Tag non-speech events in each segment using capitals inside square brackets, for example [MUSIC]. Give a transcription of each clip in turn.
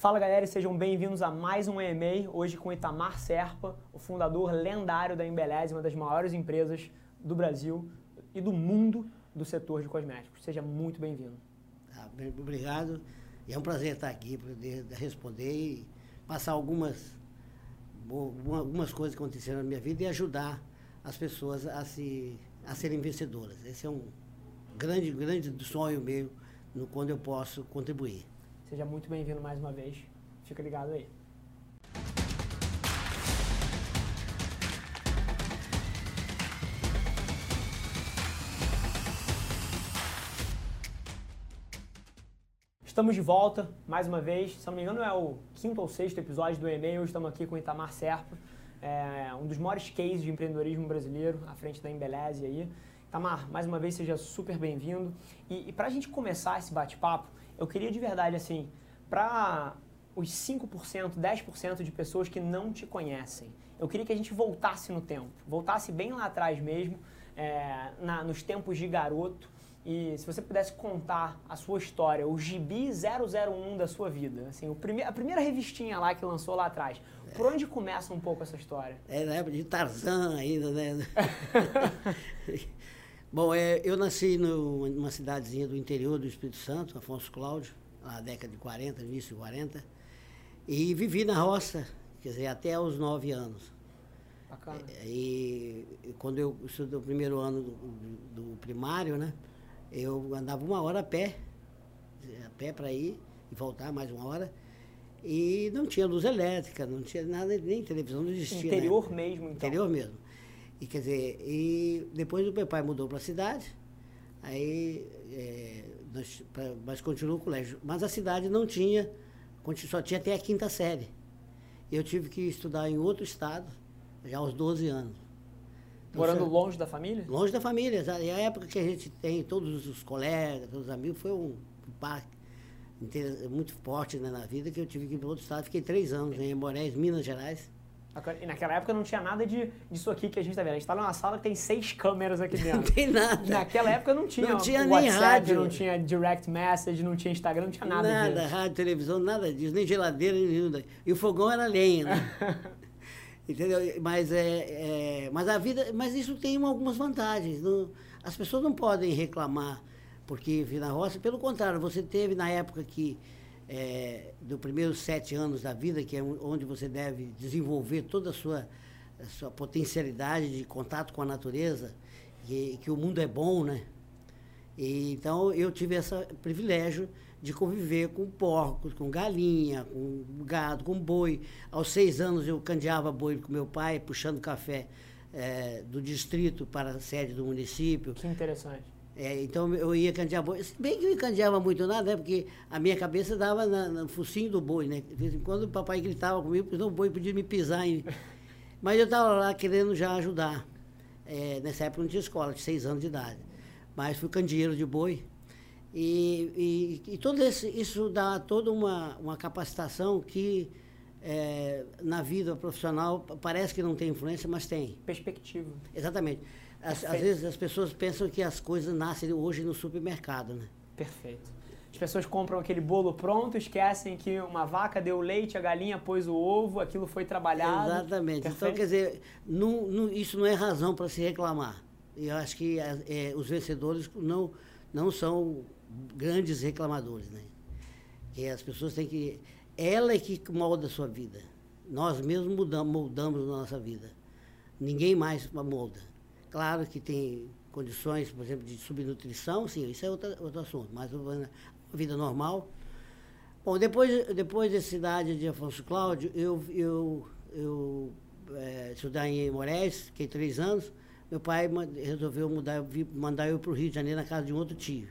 Fala galera e sejam bem-vindos a mais um EMA, hoje com Itamar Serpa, o fundador lendário da Embeleze, uma das maiores empresas do Brasil e do mundo do setor de cosméticos. Seja muito bem-vindo. Bem, obrigado. E é um prazer estar aqui poder responder e passar algumas, algumas coisas que aconteceram na minha vida e ajudar as pessoas a, se, a serem vencedoras. Esse é um grande, grande sonho meu no, quando eu posso contribuir. Seja muito bem-vindo mais uma vez. Fica ligado aí. Estamos de volta, mais uma vez. Se não me engano, é o quinto ou sexto episódio do e-mail. Estamos aqui com o Itamar Serpa, é um dos maiores cases de empreendedorismo brasileiro, à frente da Embeleze aí. Itamar, mais uma vez, seja super bem-vindo. E, e para a gente começar esse bate-papo, eu queria de verdade, assim, para os 5%, 10% de pessoas que não te conhecem, eu queria que a gente voltasse no tempo, voltasse bem lá atrás mesmo, é, na, nos tempos de garoto, e se você pudesse contar a sua história, o Gibi 001 da sua vida, assim, o prime a primeira revistinha lá que lançou lá atrás, por onde começa um pouco essa história? É na época de Tarzan ainda, né? [LAUGHS] Bom, é, eu nasci no, numa cidadezinha do interior do Espírito Santo, Afonso Cláudio, na década de 40, início de 40, e vivi na roça, quer dizer, até os 9 anos. Bacana. É, e, e quando eu estudei o primeiro ano do, do, primário, né, eu andava uma hora a pé, a pé para ir e voltar mais uma hora. E não tinha luz elétrica, não tinha nada, nem televisão, não existia. Interior né? mesmo, então. Interior mesmo. E quer dizer, e depois o meu pai mudou para a cidade, aí, é, nós, pra, mas continuou o colégio. Mas a cidade não tinha, só tinha até a quinta série. Eu tive que estudar em outro estado, já aos 12 anos. Então, Morando longe da família? Longe da família. E a época que a gente tem todos os colegas, todos os amigos, foi um, um muito forte né, na vida que eu tive que ir para outro estado. Fiquei três anos em Moraes, Minas Gerais. E naquela época não tinha nada de, disso aqui que a gente está vendo. A gente está numa sala que tem seis câmeras aqui dentro. [LAUGHS] Não tem nada. Naquela época não tinha. Não tinha WhatsApp, nem rádio. Não tinha direct message, não tinha Instagram, não tinha nada, nada disso. rádio, televisão, nada disso. Nem geladeira, nem E o fogão era lenha, né? [LAUGHS] Entendeu? Mas, é, é, mas a vida. Mas isso tem algumas vantagens. Não, as pessoas não podem reclamar porque vi na roça. Pelo contrário, você teve na época que é, dos primeiros sete anos da vida, que é onde você deve desenvolver toda a sua, a sua potencialidade de contato com a natureza, que, que o mundo é bom, né? E, então eu tive esse privilégio de conviver com porcos, com galinha, com gado, com boi. Aos seis anos eu candeava boi com meu pai, puxando café é, do distrito para a sede do município. Que interessante. É, então eu ia candear boi. Bem que eu não candeava muito nada, né? Porque a minha cabeça dava na, no focinho do boi, né? De vez em quando o papai gritava comigo, porque o boi podia me pisar. [LAUGHS] Mas eu estava lá querendo já ajudar. É, nessa época não tinha escola, de seis anos de idade. Mas fui candeeiro de boi. E, e, e todo esse, isso dá toda uma, uma capacitação que é, na vida profissional parece que não tem influência, mas tem. Perspectiva. Exatamente. Às, às, vezes as pessoas pensam que as coisas nascem hoje no supermercado, né? Perfeito. As pessoas compram aquele bolo pronto, esquecem que uma vaca deu leite, a galinha pôs o ovo, aquilo foi trabalhado. Exatamente. Perfeito. Então, quer dizer, não, não, isso não é razão para se reclamar. E eu acho que é, os vencedores não, não são grandes reclamadores, né? Que as pessoas têm que... Ela é que molda a sua vida. Nós mesmos mudamos, moldamos a nossa vida. Ninguém mais molda. Claro que tem condições, por exemplo, de subnutrição, sim, isso é outro, outro assunto, mas vida normal. Bom, depois, depois da cidade de Afonso Cláudio, eu, eu, eu é, estudar em Moraes, fiquei três anos, meu pai resolveu mudar, mandar eu para o Rio de Janeiro na casa de um outro tio.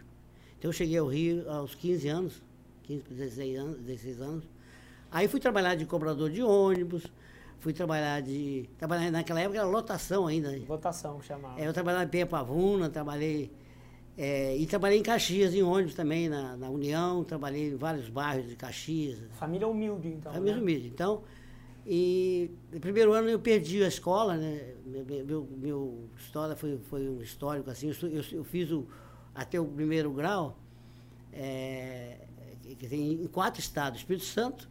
Então eu cheguei ao Rio aos 15 anos, 15 para 16 anos, 16 anos. Aí fui trabalhar de cobrador de ônibus, Fui trabalhar de. Trabalhar naquela época era lotação ainda. Lotação, chamava. É, eu trabalhava em Pavuna, trabalhei. É, e trabalhei em Caxias, em ônibus também, na, na, União, trabalhei em vários bairros de Caxias. Família humilde, então. Família né? humilde. Então, e no primeiro ano eu perdi a escola, né? Meu, meu, meu história foi, foi um histórico assim. Eu, eu, eu fiz o, até o primeiro grau é, em quatro estados, Espírito Santo,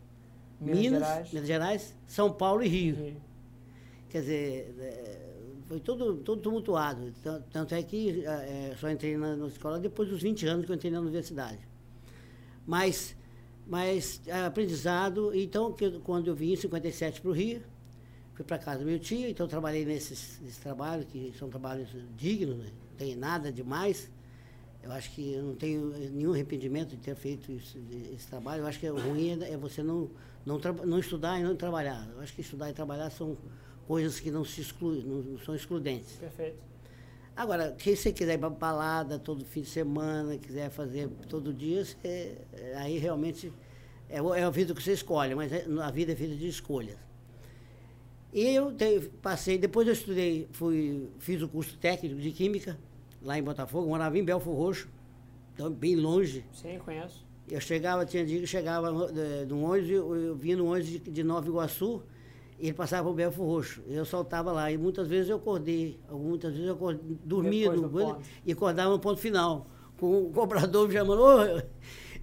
Minas, Minas Gerais. Minas Gerais, São Paulo e Rio. Rio. Quer dizer, é, foi tudo, tudo tumultuado. Tanto é que é, só entrei na, na, escola depois dos 20 anos que eu entrei na universidade. Mas, mas é, aprendizado, então, que, quando eu vim em 57 para o Rio, fui para casa do meu tio, então trabalhei nesses, nesses trabalhos, que são trabalhos dignos, né? não tem nada demais. Eu acho que eu não tenho nenhum arrependimento de ter feito isso, esse trabalho. Eu acho que o ruim é, é você não, não, não estudar e não trabalhar. Eu acho que estudar e trabalhar são coisas que não se excluem, não, são excludentes. Perfeito. Agora, quem você quiser ir para balada todo fim de semana, quiser fazer todo dia, é, aí realmente é, é a vida que você escolhe, mas é, a vida é feita de escolhas. E eu te, passei, depois eu estudei, fui, fiz o curso técnico de Química, lá em Botafogo, morava em Belfor Roxo, então bem longe. Sim, conheço. Eu chegava, tinha dia que chegava no, no ônibus, eu, eu vinha no ônibus de, de Nova Iguaçu, ele passava por Belfo Roxo. Eu soltava lá. E muitas vezes eu acordei, muitas vezes eu acordei, dormia no, e acordava no ponto final. Com o cobrador me chamando. Oh!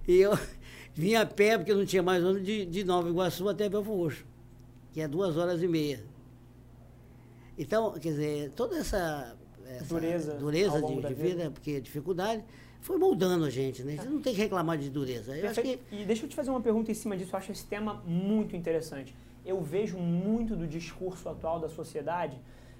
E eu [LAUGHS] vinha a pé, porque não tinha mais ônibus, de, de Nova Iguaçu até Belfo Roxo, que é duas horas e meia. Então, quer dizer, toda essa, essa dureza, dureza de, de vida, vida, porque dificuldade, foi moldando a gente, né? Você não tem que reclamar de dureza. Que... E deixa eu te fazer uma pergunta em cima disso, eu acho esse tema muito interessante eu vejo muito do discurso atual da sociedade.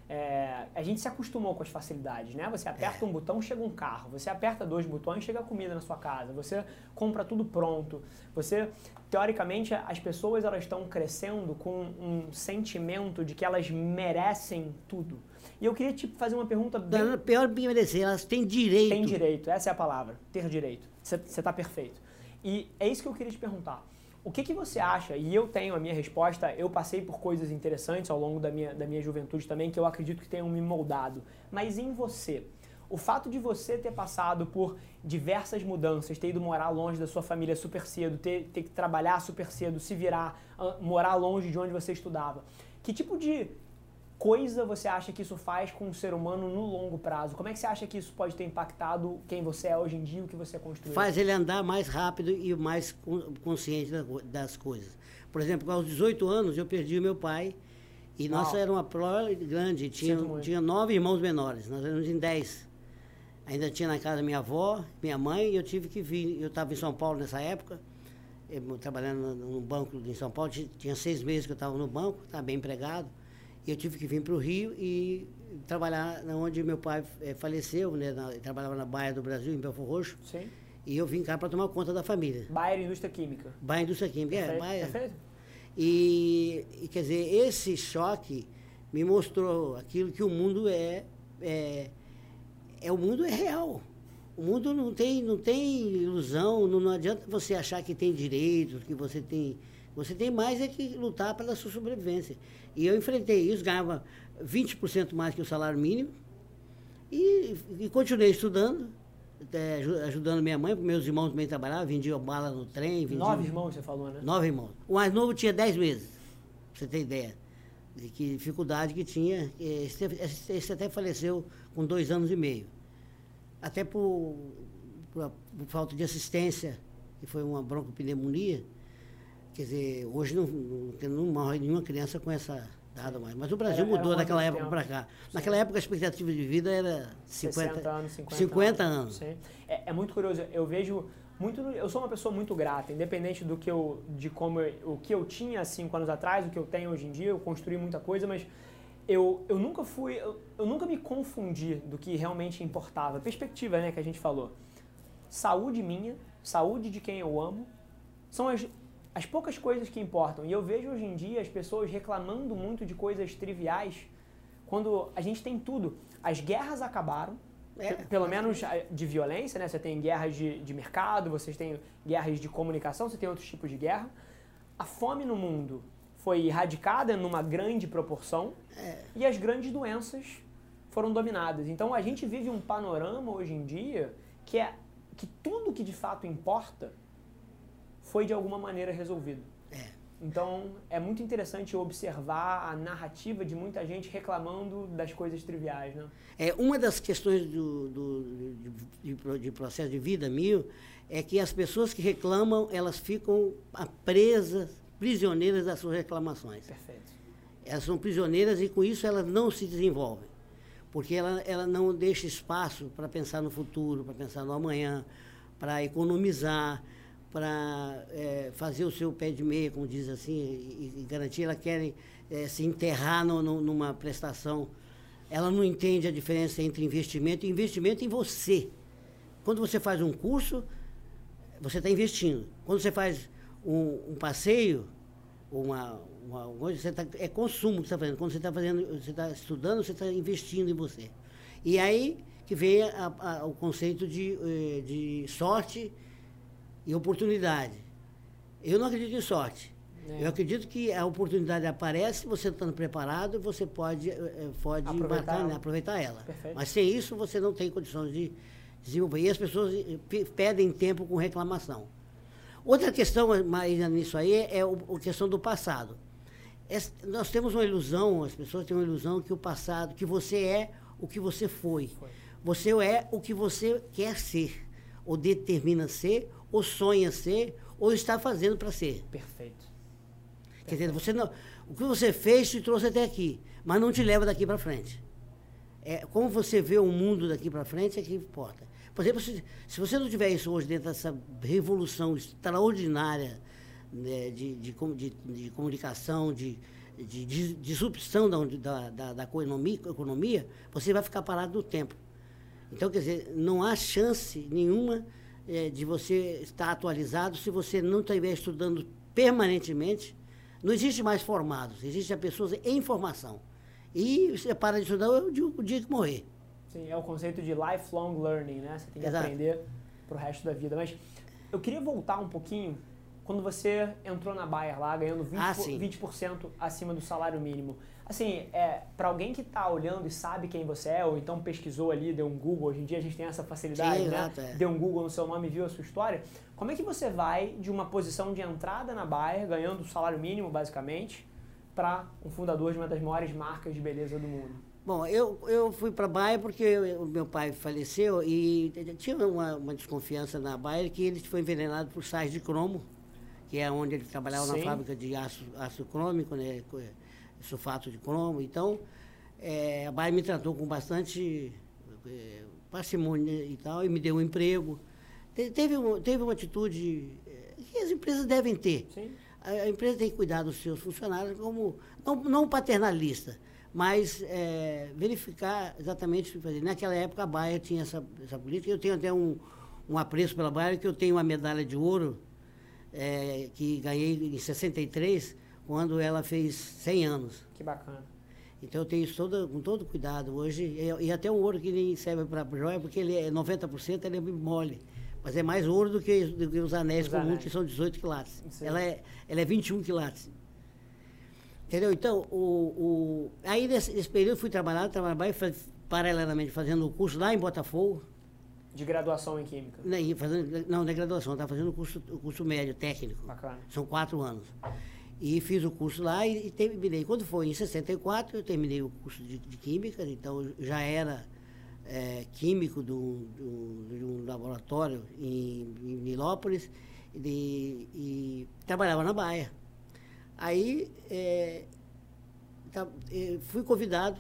É, a gente se acostumou com as facilidades, né? Você aperta é. um botão, chega um carro. Você aperta dois botões, chega comida na sua casa. Você compra tudo pronto. Você, teoricamente, as pessoas elas estão crescendo com um sentimento de que elas merecem tudo. E eu queria te fazer uma pergunta bem... Pior que merecer, elas têm direito. Tem direito, essa é a palavra, ter direito. Você está perfeito. E é isso que eu queria te perguntar. O que, que você acha? E eu tenho a minha resposta, eu passei por coisas interessantes ao longo da minha, da minha juventude também, que eu acredito que tenham me moldado. Mas em você, o fato de você ter passado por diversas mudanças, ter ido morar longe da sua família super cedo, ter, ter que trabalhar super cedo, se virar, morar longe de onde você estudava, que tipo de coisa você acha que isso faz com o ser humano no longo prazo? Como é que você acha que isso pode ter impactado quem você é hoje em dia, o que você construiu? Faz ele andar mais rápido e mais consciente das coisas. Por exemplo, aos 18 anos eu perdi o meu pai e Uau. nossa era uma prole grande, tinha, tinha nove irmãos menores, nós éramos em dez. Ainda tinha na casa minha avó, minha mãe, e eu tive que vir. Eu estava em São Paulo nessa época, trabalhando no banco em São Paulo, tinha seis meses que eu estava no banco, estava bem empregado. E eu tive que vir para o Rio e trabalhar onde meu pai é, faleceu, né? Na, trabalhava na Baia do Brasil, em Belfor Roxo. Sim. E eu vim cá para tomar conta da família. Baia Indústria Química. Baia Indústria Química, Perfeito. é, Baia. Perfeito. E, e, quer dizer, esse choque me mostrou aquilo que o mundo é, é, é o mundo é real. O mundo não tem, não tem ilusão, não, não adianta você achar que tem direitos, que você tem você tem mais é que lutar pela sua sobrevivência. E eu enfrentei isso, ganhava 20% mais que o salário mínimo e, e continuei estudando, até ajudando minha mãe, porque meus irmãos também trabalhavam, vendiam bala no trem. Vendiam, Nove irmãos, você falou, né? Nove irmãos. O mais novo tinha dez meses, pra você ter ideia. De que dificuldade que tinha. Esse, esse até faleceu com dois anos e meio. Até por, por, por falta de assistência, que foi uma broncopneumonia Quer dizer, hoje não, não, morre nenhuma criança com essa dada mais. Mas o Brasil era, mudou era daquela época para cá. Sim. Naquela época a expectativa de vida era 50 60 anos. 50, 50 anos. anos. É, é, muito curioso. Eu vejo muito. Eu sou uma pessoa muito grata, independente do que eu, de como eu, o que eu tinha cinco anos atrás, o que eu tenho hoje em dia. Eu construí muita coisa, mas eu, eu nunca fui. Eu, eu nunca me confundi do que realmente importava. Perspectiva, né, que a gente falou. Saúde minha, saúde de quem eu amo, são as as poucas coisas que importam. E eu vejo hoje em dia as pessoas reclamando muito de coisas triviais, quando a gente tem tudo. As guerras acabaram, é, pelo menos de violência, né? Você tem guerras de, de mercado, vocês têm guerras de comunicação, você tem outros tipos de guerra. A fome no mundo foi erradicada numa grande proporção é. e as grandes doenças foram dominadas. Então a gente vive um panorama hoje em dia que é que tudo que de fato importa foi de alguma maneira resolvido. É. Então é muito interessante observar a narrativa de muita gente reclamando das coisas triviais, né? É uma das questões do, do de, de, de, processo de vida mil é que as pessoas que reclamam elas ficam presas prisioneiras das suas reclamações. Perfeito. Elas são prisioneiras e com isso elas não se desenvolvem. Porque ela, ela não deixa espaço para pensar no futuro, para pensar no amanhã, para economizar, para é, fazer o seu pé de meia, como diz assim, e, e garantir. Elas querem é, se enterrar no, no, numa prestação. Ela não entende a diferença entre investimento e investimento em você. Quando você faz um curso, você está investindo. Quando você faz um, um passeio, uma, uma, você tá, é consumo que você está fazendo. Quando você está fazendo, você está estudando, você está investindo em você. E aí que vem a, a, o conceito de, eh, de sorte e oportunidade. Eu não acredito em sorte. É. Eu acredito que a oportunidade aparece, você estando preparado, você pode, eh, pode aproveitar, embarcar, ela. Né, aproveitar ela. Perfeito. Mas sem isso, você não tem condições de desenvolver. E as pessoas eh, pedem tempo com reclamação. Outra questão mais nisso aí é a questão do passado. nós temos uma ilusão, as pessoas têm uma ilusão que o passado, que você é o que você foi. foi. Você é o que você quer ser, ou determina ser, ou sonha ser, ou está fazendo para ser. Perfeito. Quer dizer, você não, o que você fez te trouxe até aqui, mas não te leva daqui para frente. É, como você vê o mundo daqui para frente é que importa. Por exemplo, se, se, você não tiver isso hoje dentro dessa revolução extraordinária né, de, de, de, de, comunicação, de, de, disrupção da, da, da economia, economia, você vai ficar parado no tempo. Então, quer dizer, não há chance nenhuma é, de você estar atualizado se você não estiver estudando permanentemente. Não existe mais formados, existem pessoas em formação. E você para de estudar o dia, o dia que morrer. Sim, é o conceito de lifelong learning, né? Você tem que Exato. aprender para o resto da vida. Mas eu queria voltar um pouquinho quando você entrou na Bayer lá, ganhando 20%, ah, 20 acima do salário mínimo. Assim, é, para alguém que está olhando e sabe quem você é, ou então pesquisou ali, deu um Google, hoje em dia a gente tem essa facilidade, Sim, né? Exato, é. Deu um Google no seu nome e viu a sua história. Como é que você vai de uma posição de entrada na Bayer, ganhando o salário mínimo, basicamente, para um fundador de uma das maiores marcas de beleza do mundo? Bom, eu, eu fui para a Bayer porque o meu pai faleceu e tinha uma, uma, desconfiança na Bayer que ele foi envenenado por sais de cromo, que é onde ele trabalhava Sim. na fábrica de aço, aço crômico, né? Sulfato de cromo. Então, é, a Baia me tratou com bastante é, parcimônia e tal, e me deu um emprego. Te, teve, uma, teve uma atitude é, que as empresas devem ter. A, a, empresa tem que cuidar dos seus funcionários como, não, não paternalista, mas é, verificar exatamente o que fazer. Naquela época, a Baia tinha essa, essa política. Eu tenho até um, um apreço pela Baia, que eu tenho uma medalha de ouro é, que ganhei em 63, quando ela fez 100 anos. Que bacana. Então eu tenho isso todo, com todo cuidado hoje. E, e até um ouro que nem serve para joia, porque ele é 90%, ele é mole. Mas é mais ouro do que, do que os anéis comuns, que são 18 quilates. Ela é, ela é 21 quilates. Entendeu? Então, o, o, aí nesse, nesse período fui trabalhar, trabalhar paralelamente fazendo o curso lá em Botafogo. De graduação em Química? Não, fazendo, não, não é graduação, estava fazendo o curso, o curso médio, técnico. Bacana. São quatro anos. E fiz o curso lá e, e terminei. Quando foi em 64, eu terminei o curso de, de Química, então já era é, químico de um laboratório em, em Nilópolis e, e, trabalhava na Baia. Aí é, tá, é, fui convidado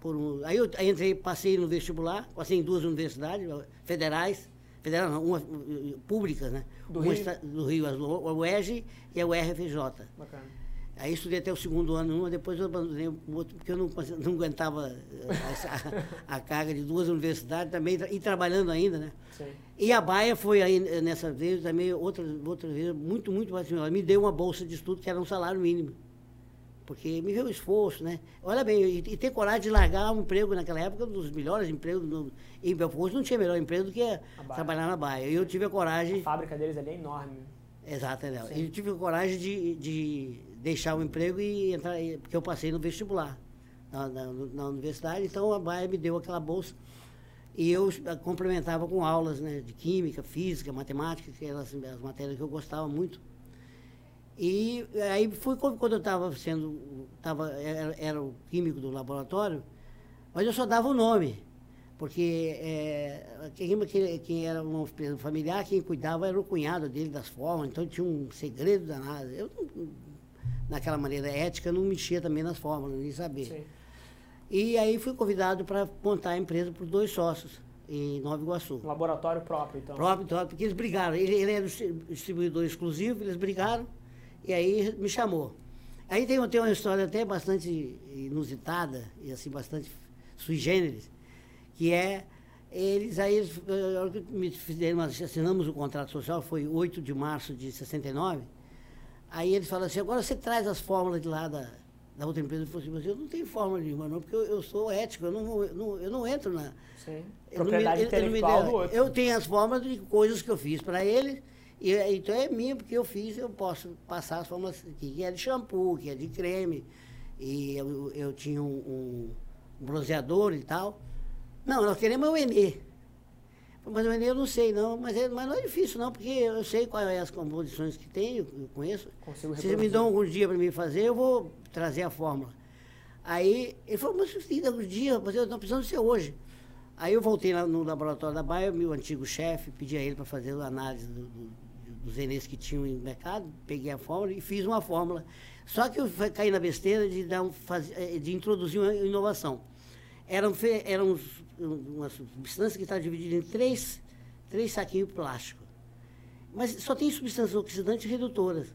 por um. Aí eu aí entrei, passei no vestibular, passei em duas universidades federais, federal não, uma, públicas, né? Do uma Rio? do Rio, a UERJ e a URFJ. Bacana. Aí estudei até o segundo ano uma, depois eu abandonei o outro, porque eu não, não aguentava eh, a, a, carga de duas universidades também, e trabalhando ainda, né? Sim. E a Baia foi aí, eh, nessa vez, também, outra, outra vez, muito, muito mais. Ela me deu uma bolsa de estudo que era um salário mínimo porque me viu o esforço, né? Olha bem, e, e, ter coragem de largar um emprego naquela época, um dos melhores empregos no, em Belfort, não tinha melhor emprego do que trabalhar na Baia. E eu tive a coragem... A fábrica deles ali é enorme. Exato, é. E eu tive a coragem de, de deixar o emprego e entrar, porque eu passei no vestibular na, na, na universidade, então a Baia me deu aquela bolsa e eu complementava com aulas né, de química, física, matemática, que eram as matérias que eu gostava muito. E aí foi quando eu estava sendo, tava, era, era, o químico do laboratório, mas eu só dava o nome. porque é, quem, quem, era uma empresa familiar, quem cuidava era o cunhado dele das formas, então tinha um segredo danado. Eu, naquela maneira ética, não mexia também nas fórmulas, nem sabia. Sim. E aí fui convidado para montar a empresa por dois sócios em Nova Iguaçu. Um laboratório próprio, então? Próprio, próprio porque eles brigaram. Ele, ele era distribuidor exclusivo, eles brigaram e aí me chamou. Aí tem, tem uma história até bastante inusitada e assim, bastante sui generis, que é eles aí, eh, me fizeram, assinamos o contrato social, foi 8 de março de 69, aí eles falaram assim, agora você traz as fórmulas de lá da, da outra empresa, eu falei assim, eu não tenho fórmula nenhuma não, porque eu, eu sou ético, eu não, eu não, eu não entro na... Sim. Propriedade me, intelectual do outro. Eu tenho as fórmulas de coisas que eu fiz para eles, e, então é minha, porque eu fiz, eu posso passar as fórmulas que é de shampoo, que é de creme, e eu, eu tinha um, um bronzeador e tal, não, nós queremos o Enê. Mas o Enê eu não sei, não. Mas, é, mas não é difícil, não, porque eu sei quais são as composições que tem, eu, conheço. Consigo Se vocês me dão algum dia para mim fazer, eu vou trazer a fórmula. Aí ele falou, mas tem alguns dias, mas eu estou precisando ser hoje. Aí eu voltei lá no laboratório da Baia, meu antigo chefe, pedi a ele para fazer a análise do, do, dos Enês que tinham no mercado, peguei a fórmula e fiz uma fórmula. Só que eu caí na besteira de, dar um, eh, de introduzir uma inovação. Eram, eram uma substância que está dividida em três, três saquinhos plásticos. Mas só tem substâncias oxidantes e redutoras.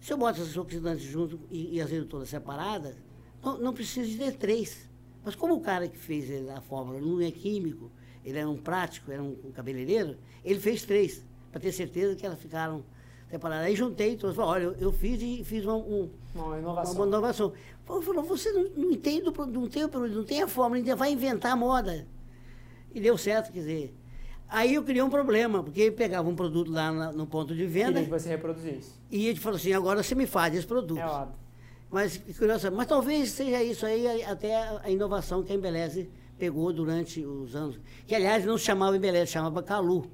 Se eu boto essas oxidantes junto e, e as redutoras separadas, não, não precisa de ter três. Mas como o cara que fez a fórmula não é químico, ele é um prático, era um, um cabeleireiro, ele fez três, para ter certeza que elas ficaram separadas. Aí juntei e trouxe, olha, eu, eu, fiz e fiz uma, um, uma inovação. Uma inovação. Falou, você não, não entende, não tem, não tem a fórmula, ainda vai inventar a moda. E deu certo, quer dizer. Aí eu criei um problema, porque ele pegava um produto lá na, no ponto de venda. Que você reproduzisse. E ele falou assim, agora você me faz esse produto. É óbvio. Mas, curioso, mas talvez seja isso aí, até a inovação que a Embeleze pegou durante os anos. Que, aliás, não se chamava Embeleze, chamava Calu.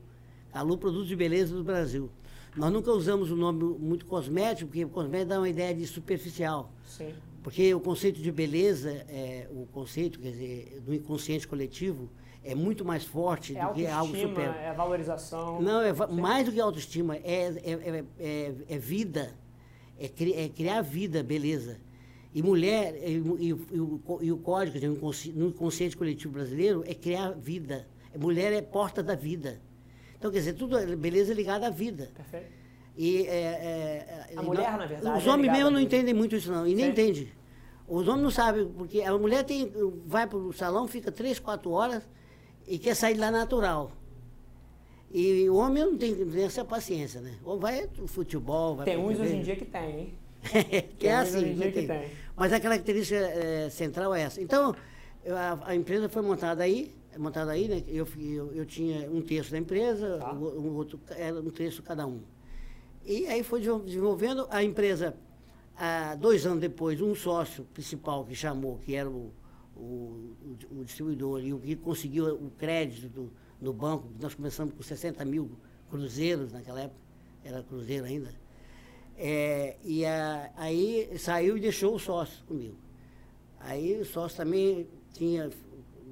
Calu Produtos de Beleza do Brasil. Nós nunca usamos o nome muito cosmético, porque cosmético dá uma ideia de superficial. Sim. Porque o conceito de beleza, é, o conceito, quer dizer, do inconsciente coletivo, é muito mais forte é do que algo super. É valorização. Não, é mais do que autoestima, é, é, é, é vida, é, cri, é, criar vida, beleza. E mulher, e, e, e, o, e o código no inconsciente coletivo brasileiro é criar vida. Mulher é porta da vida. Então, quer dizer, tudo beleza é ligada à vida. Perfeito. E, é, é, a mulher, na verdade. Os homens é mesmo não entendem muito isso, não. E nem entendem. Os homens não sabem, porque a mulher tem, vai para o salão, fica três, quatro horas e quer sair lá natural. E o homem não tem, tem essa paciência, né? Ou vai futebol, vai Tem uns hoje em dia que tem, hein? [LAUGHS] que é assim, que tem. tem. Mas a característica é, central é essa. Então, a, a empresa foi montada aí, montada aí, né? Eu, eu, eu tinha um terço da empresa, tá. o, um outro era um terço cada um. E aí foi desenvolvendo a empresa. Há dois anos depois, um sócio principal que chamou, que era o, o, o distribuidor, e o que conseguiu o crédito do, no banco, nós começamos com 60 mil cruzeiros naquela época, era cruzeiro ainda. É, e a, aí saiu e deixou o sócio comigo. Aí o sócio também tinha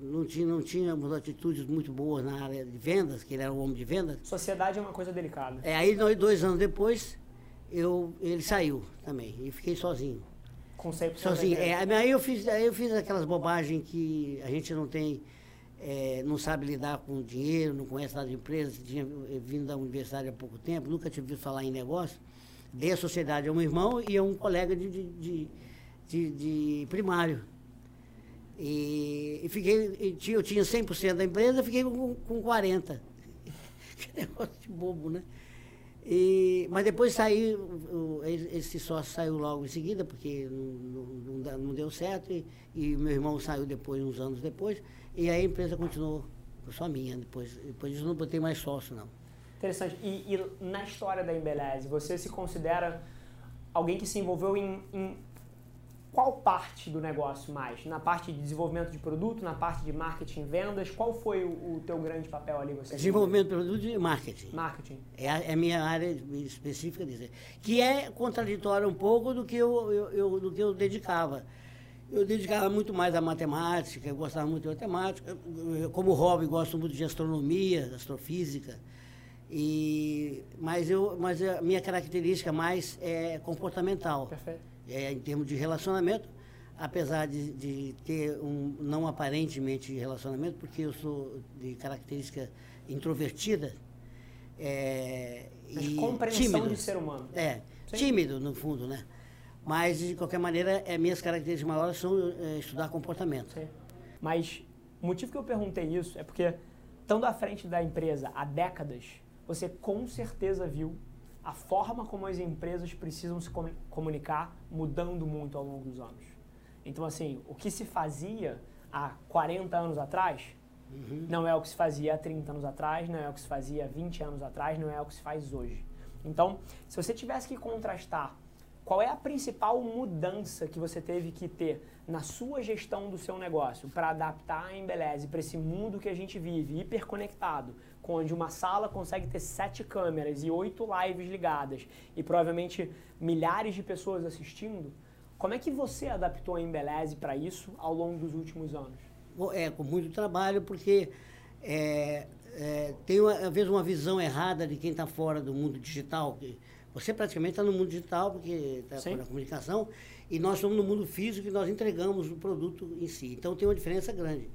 não tinha, não tinha umas atitudes muito boas na área de vendas, que ele era um homem de vendas. Sociedade é uma coisa delicada. É, aí nós, dois anos depois, eu, ele saiu também, e fiquei sozinho. Com 100% sozinho. É, aí, eu fiz, aí eu fiz aquelas bobagens que a gente não tem, é, não sabe lidar com dinheiro, não conhece nada de empresa, tinha vindo da universidade há pouco tempo, nunca tinha ouvido falar em negócio. Dei a sociedade a um irmão e a um colega de, de, de, de, de primário. E, e fiquei, eu tinha 100% da empresa, fiquei com, com 40%. [LAUGHS] que negócio de bobo, né? E, mas depois saiu, esse sócio saiu logo em seguida, porque não, não, não deu certo, e, e, meu irmão saiu depois, uns anos depois, e aí a empresa continuou só minha, depois, depois disso não botei mais sócio, não. Interessante. E, e na história da Embeleze, você se considera alguém que se envolveu em, em qual parte do negócio mais? Na parte de desenvolvimento de produto, na parte de marketing e vendas? Qual foi o, o teu grande papel ali? Você desenvolvimento de produto e marketing. Marketing. É a, é a minha área específica dizer. Que é contraditório um pouco do que eu, eu, eu, do que eu dedicava. Eu dedicava muito mais à matemática, eu gostava muito de matemática. Eu, como hobby, gosto muito de astronomia, astrofísica. E, mas, eu, mas a minha característica mais é comportamental. Perfeito. É, em termos de relacionamento, apesar de, de ter um não aparentemente relacionamento, porque eu sou de característica introvertida. É, Mas e compreensão tímido. de ser humano. É, Sim. tímido no fundo, né? Mas, de qualquer maneira, é, minhas características maiores são é, estudar comportamento. Sim. Mas o motivo que eu perguntei isso é porque, estando à frente da empresa há décadas, você com certeza viu a forma como as empresas precisam se comu- comunicar mudando muito ao longo dos anos. Então, assim, o que se fazia há 40 anos atrás não é o que se fazia há 30 anos atrás, não é o que se fazia há 20 anos atrás, não é o que se faz hoje. Então, se você tivesse que contrastar qual é a principal mudança que você teve que ter na sua gestão do seu negócio para adaptar a Embeleze para esse mundo que a gente vive, hiperconectado, onde uma sala consegue ter sete câmeras e oito lives ligadas e provavelmente milhares de pessoas assistindo, como é que você adaptou a Embeleze para isso ao longo dos últimos anos? É, com muito trabalho, porque é, é, tem, uma- às vezes, uma visão errada de quem está fora do mundo digital. Você praticamente está no mundo digital, porque está na comunicação, e nós estamos no mundo físico e nós entregamos o produto em si. Então, tem uma diferença grande.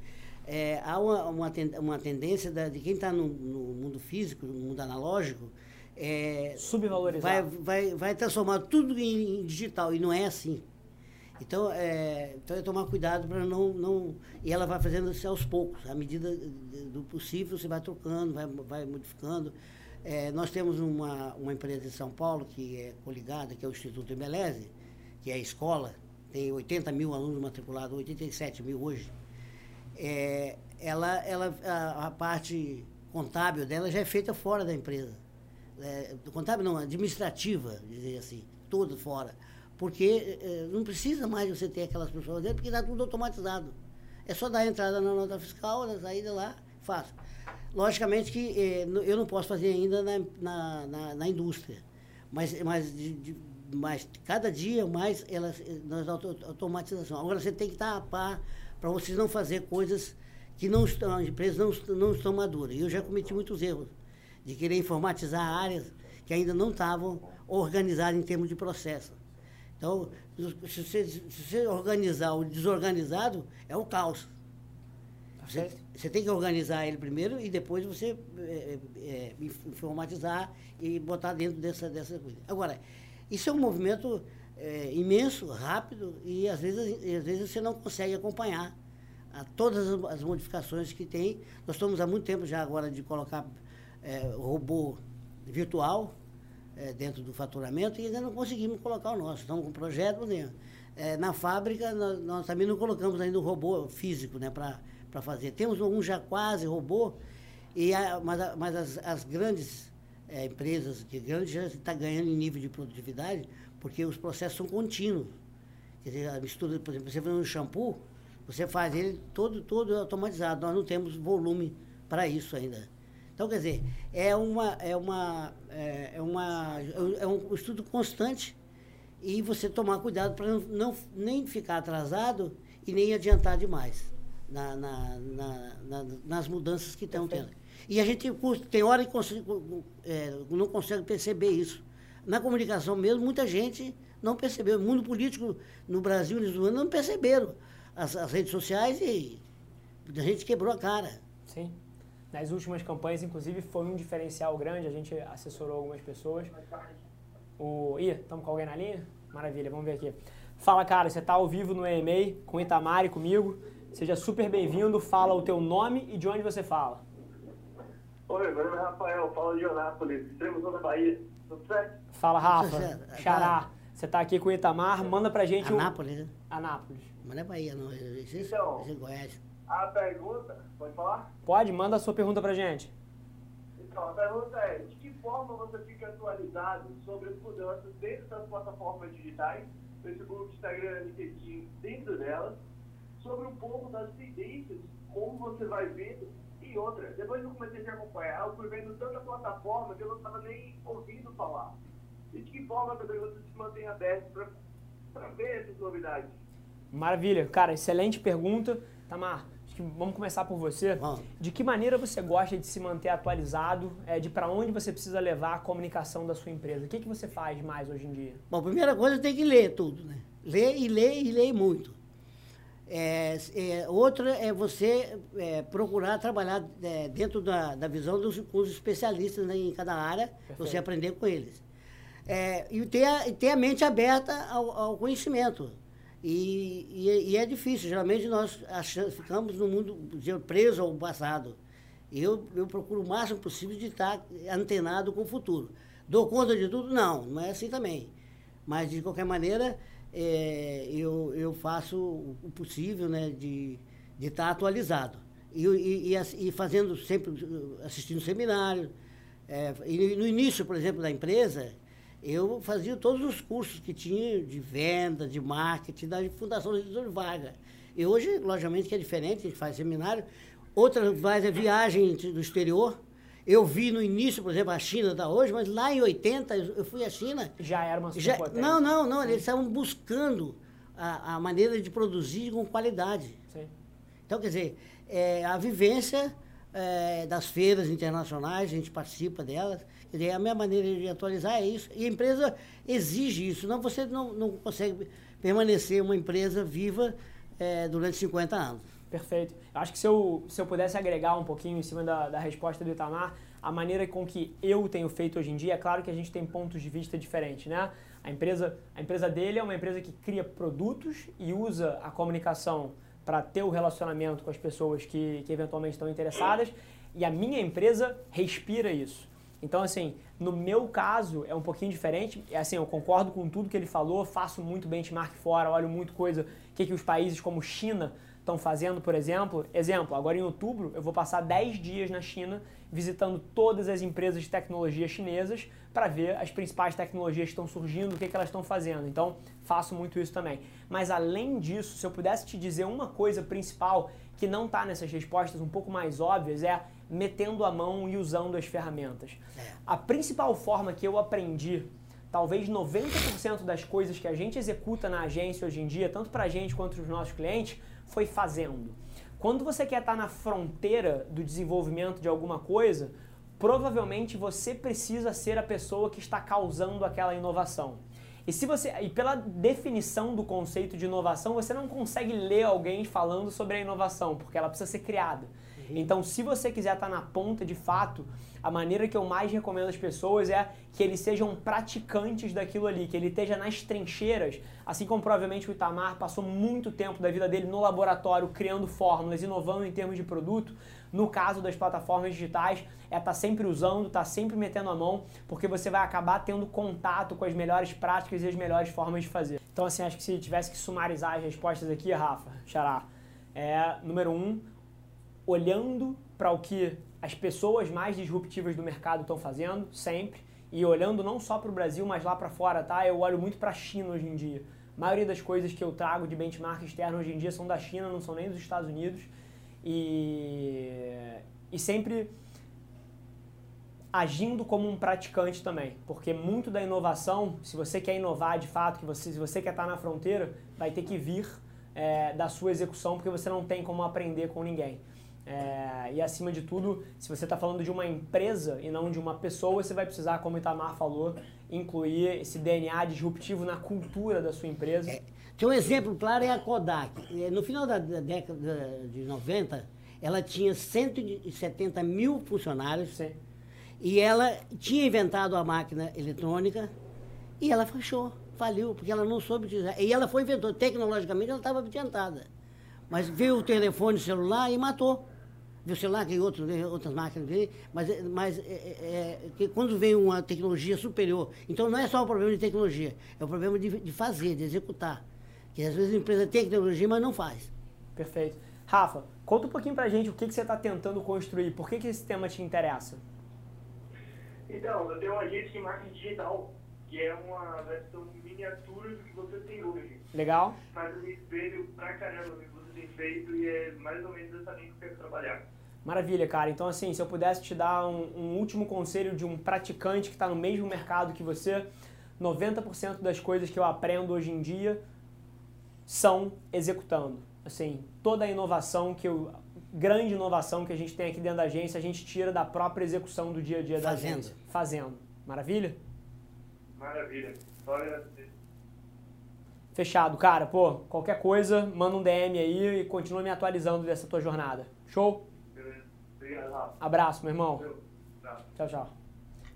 É, há uma, uma, uma tendência da- de quem está no, no mundo físico, no mundo analógico, é, Subvalorizar. vai, vai, vai transformar tudo em, em digital, e não é assim. Então, é, então é tomar cuidado para não, não. E ela vai fazendo isso aos poucos. À medida do possível, você vai trocando, vai, vai modificando. É, nós temos uma, uma empresa em São Paulo que é coligada, que é o Instituto Embeleze, que é a escola, tem 80 mil alunos matriculados, 87 mil hoje. É, ela, ela, a, a parte contábil dela já é feita fora da empresa. É, contábil não, administrativa, dizer assim, tudo fora. Porque eh, não precisa mais você ter aquelas pessoas dentro, porque está tudo automatizado. É só dar a entrada na nota fiscal, na saída lá, fácil. Logicamente que no- eu não posso fazer ainda na, na, na, na indústria, mas, mas, de, de- mas cada dia mais elas, nós auto- automatização. Agora você tem que estar a par para vocês não fazer coisas que não estão, as empresas não, não estão maduras. E eu já cometi muitos erros de querer informatizar áreas que ainda não estavam organizadas em termos de processo. Então, se você, se você organizar o desorganizado, é o caos. Você, Perfeito? você tem que organizar ele primeiro e depois você é, é, inf- informatizar e botar dentro dessa, dessa coisa. Agora, isso é um movimento é, imenso, rápido e às vezes, às vezes você não consegue acompanhar a todas as- modificações que tem. Nós estamos há muito tempo já agora de colocar é, robô virtual é, dentro do faturamento e ainda não conseguimos colocar o nosso. Estamos com projeto dentro. É, na fábrica, nós, nós também não colocamos ainda o robô físico né, para fazer. Temos um já quase robô, e a- mas, a- mas as, as grandes é, empresas, que grandes já está ganhando em nível de produtividade, porque os processos são contínuos. Quer dizer, a mistura, por exemplo, você vê um shampoo, você faz ele todo, todo automatizado. Nós não temos volume para isso ainda. Então, quer dizer, é uma, é uma, é, é uma, é um estudo constante e você tomar cuidado para não, não- nem ficar atrasado e nem adiantar demais na, na- na- na- nas mudanças que estão tendo. E a gente tem hora que consegue, é, não consegue perceber isso. Na comunicação mesmo, muita gente não percebeu. O mundo político no Brasil e no não perceberam as, as redes sociais e a gente quebrou a cara. Sim. Nas últimas campanhas, inclusive, foi um diferencial grande. A gente assessorou algumas pessoas. O... Ih, estamos com alguém na linha? Maravilha, vamos ver aqui. Fala, cara, você está ao vivo no EMA com o Itamar e comigo. Seja super bem-vindo. Fala o teu nome e de onde você fala. Oi, meu nome é Rafael, falo de Anápolis, extremo sul da Bahia. Tudo certo? Fala, Rafa. Certo. Xará. Você está aqui com o Itamar. Manda pra gente o... Anápolis, né? Anápolis. Mas não é Bahia, não. Isso, isso, Então. é Goiás. A pergunta, pode falar? Pode? Manda a sua pergunta pra gente. Então, a pergunta é, de que forma você fica atualizado sobre as mudanças dentro das plataformas digitais, Facebook, Instagram, LinkedIn, dentro delas, sobre um pouco das tendências, como você vai vendo, e outra, depois que eu comecei a te acompanhar, eu fui vendo tanta plataforma que eu não estava nem ouvindo falar. E de que forma também você se mantém aberto para ver essas novidades? Maravilha. Cara, excelente pergunta. Tamar, acho que vamos começar por você. Bom. De que maneira você gosta de se manter atualizado, é, de para onde você precisa levar a comunicação da sua empresa? O que, que você faz mais hoje em dia? Bom, primeira coisa tem que ler tudo, né? Ler e ler e ler muito. É, é, outra é você é, procurar trabalhar é, dentro da, da visão dos, com os especialistas né, em cada área, Perfeito. você aprender com eles. É, e, ter a, ter a mente aberta ao, ao conhecimento. E, e, e é difícil, geralmente nós achamos, ficamos no mundo preso ao passado. Eu, eu procuro o máximo possível de estar antenado com o futuro. Dou conta de tudo? Não, não é assim também. Mas, de qualquer maneira, é, eu, eu faço o possível né, de de estar atualizado. E, e, e fazendo sempre, assistindo seminários. É, e no início, por exemplo, da empresa, eu fazia todos os cursos que tinha de venda, de marketing, da Fundação Editor Vaga. E hoje, logicamente, que é diferente, a gente faz seminário. Outra faz é viagem do exterior. Eu vi no início, por exemplo, a China da hoje, mas lá em 80 eu fui à China. Já era uma superpotência. não, não, não, eles estavam buscando a, a maneira de produzir com qualidade. Sim. Então, quer dizer, é, a vivência é, das feiras internacionais, a gente participa delas. Quer dizer, a minha maneira de atualizar é isso. E a empresa exige isso, senão você não, não consegue permanecer uma empresa viva é, durante 50 anos. Perfeito. Eu acho que se eu, se eu pudesse agregar um pouquinho em cima da, da resposta do Itamar, a maneira com que eu tenho feito hoje em dia, é claro que a gente tem pontos de vista diferentes, né? A empresa, a empresa dele é uma empresa que cria produtos e usa a comunicação para ter o relacionamento com as pessoas que, que eventualmente estão interessadas, e a minha empresa respira isso. Então, assim, no meu caso é um pouquinho diferente. É assim, eu concordo com tudo que ele falou, faço muito benchmark fora, olho muito coisa, o que, que os países como China estão fazendo, por exemplo. Exemplo, agora em outubro eu vou passar 10 dias na China visitando todas as empresas de tecnologia chinesas para ver as principais tecnologias que estão surgindo, o que, que elas estão fazendo. Então, faço muito isso também. Mas além disso, se eu pudesse te dizer uma coisa principal que não está nessas respostas um pouco mais óbvias, é metendo a mão e usando as ferramentas. A principal forma que eu aprendi talvez 90% das coisas que a gente executa na agência hoje em dia, tanto para a gente quanto para os nossos clientes, foi fazendo. Quando você quer estar na fronteira do desenvolvimento de alguma coisa, provavelmente você precisa ser a pessoa que está causando aquela inovação. E se você e pela definição do conceito de inovação, você não consegue ler alguém falando sobre a inovação, porque ela precisa ser criada. Então, se você quiser estar na ponta de fato, a maneira que eu mais recomendo às pessoas é que eles sejam praticantes daquilo ali, que ele esteja nas trincheiras, assim como provavelmente o Itamar passou muito tempo da vida dele no laboratório criando fórmulas, inovando em termos de produto. No caso das plataformas digitais, é estar sempre usando, estar sempre metendo a mão, porque você vai acabar tendo contato com as melhores práticas e as melhores formas de fazer. Então, assim, acho que se tivesse que sumarizar as respostas aqui, Rafa, Xará, é, número um, olhando para o que as pessoas mais disruptivas do mercado estão fazendo, sempre, e olhando não só para o Brasil, mas lá para fora, tá? Eu olho muito para a China hoje em dia. A maioria das coisas que eu trago de benchmark externo hoje em dia são da China, não são nem dos Estados Unidos. E, e sempre agindo como um praticante também, porque muito da inovação, se você quer inovar de fato, que você, se você quer estar na fronteira, vai ter que vir é, da sua execução, porque você não tem como aprender com ninguém. É, e acima de tudo, se você está falando de uma empresa e não de uma pessoa, você vai precisar, como o Itamar falou, incluir esse DNA disruptivo na cultura da sua empresa. É, tem um exemplo claro, é a Kodak. É, No final da, da década de 90, ela tinha 170 mil funcionários Sim. E ela tinha inventado a máquina eletrônica e ela fechou, faliu, porque ela não soube utilizar. E ela foi inventora, tecnologicamente ela estava adiantada. Mas veio o telefone celular e matou. Veio o celular, que outros, outras máquinas, mas, mas é, é, é, quando vem uma tecnologia superior, então não é só o problema de tecnologia, é o problema de, de fazer, de executar. Que às vezes a empresa tem tecnologia, mas não faz. Perfeito. Rafa, conta um pouquinho pra gente o que, que você está tentando construir, por que, que esse tema te interessa? Então, eu tenho uma agência de marketing digital, que é uma versão miniatura do que você tem hoje. Legal? Mas eu me espelho pra caramba do que você tem feito e é mais ou menos essa linha que eu quero trabalhar. Maravilha, cara. Então, assim, se eu pudesse te dar um, um último conselho de um praticante que está no mesmo mercado que você, 90% das coisas que eu aprendo hoje em dia são executando. Assim, toda a inovação que eu, grande inovação que a gente tem aqui dentro da agência, a gente tira da própria execução do dia a dia da Fazendo. agência. Fazendo. Maravilha? Maravilha. Agradecer. Fechado, cara. Pô, qualquer coisa, manda um DM aí e continua me atualizando dessa tua jornada. Show? Beleza. Obrigado, Rafa. Abraço, meu irmão. Valeu. Tchau. Tchau, tchau.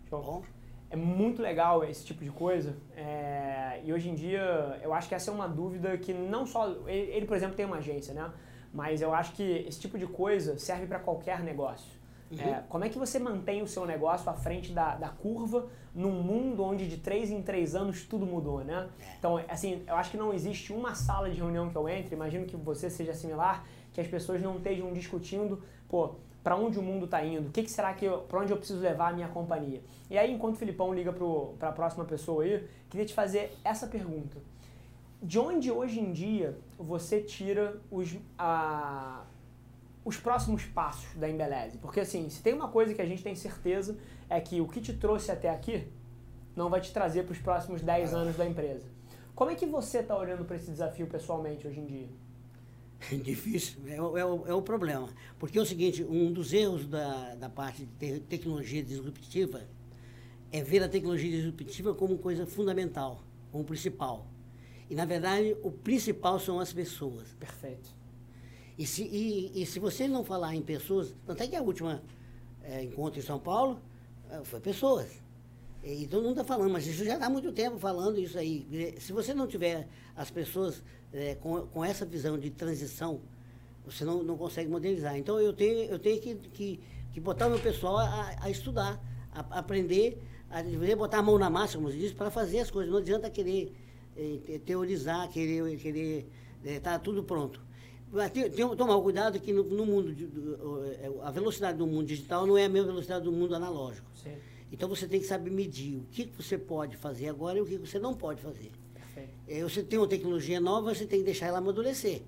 Show. Bom, É muito legal esse tipo de coisa. é, e hoje em dia, eu acho que essa é uma dúvida que não só. Ele, ele, por exemplo, tem uma agência, né? Mas eu acho que esse tipo de coisa serve para qualquer negócio. É, como é que você mantém o seu negócio à frente da, da curva num mundo onde de três em três anos tudo mudou, né? Então, assim, eu acho que não existe uma sala de reunião que eu entre, imagino que você seja similar, que as pessoas não estejam discutindo, pô, para onde o mundo está indo, o que, que será que para onde eu preciso levar a minha companhia. E aí, enquanto o Filipão liga para a próxima pessoa aí, queria te fazer essa pergunta. De onde hoje em dia você tira os, a, os próximos passos da Embeleze? Porque assim, se tem uma coisa que a gente tem certeza é que o que te trouxe até aqui não vai te trazer para os próximos 10 anos da empresa. Como é que você está olhando para esse desafio pessoalmente hoje em dia? [LAUGHS] difícil, é, o- é o, é o problema. Porque é o seguinte, um dos erros da, da parte de te- tecnologia disruptiva é ver a tecnologia disruptiva como coisa fundamental, como principal. E, na verdade, o principal são as pessoas. Perfeito. E se, e, e se você não falar em pessoas, tanto é que a última eh, encontro em São Paulo eh, foi pessoas. E todo mundo está falando, mas isso já está há muito tempo falando isso aí. Se você não tiver as pessoas eh, com, com essa visão de transição, você não, não consegue modernizar. Então eu tenho, eu tenho que, que, que botar o meu pessoal a, a estudar, a, a aprender, a deveria botar a mão na massa, como se diz, para fazer as coisas. Não adianta querer teorizar, querer querer estar tudo pronto. Mas tem, tem, tomar cuidado que no, no mundo, de- do- eh, a velocidade do mundo digital não é a mesma velocidade do mundo analógico. Sim. Então você tem que saber medir o que que você pode fazer agora e o que que você não pode fazer. Eh, Você tem uma tecnologia nova, você tem que deixar ela amadurecer.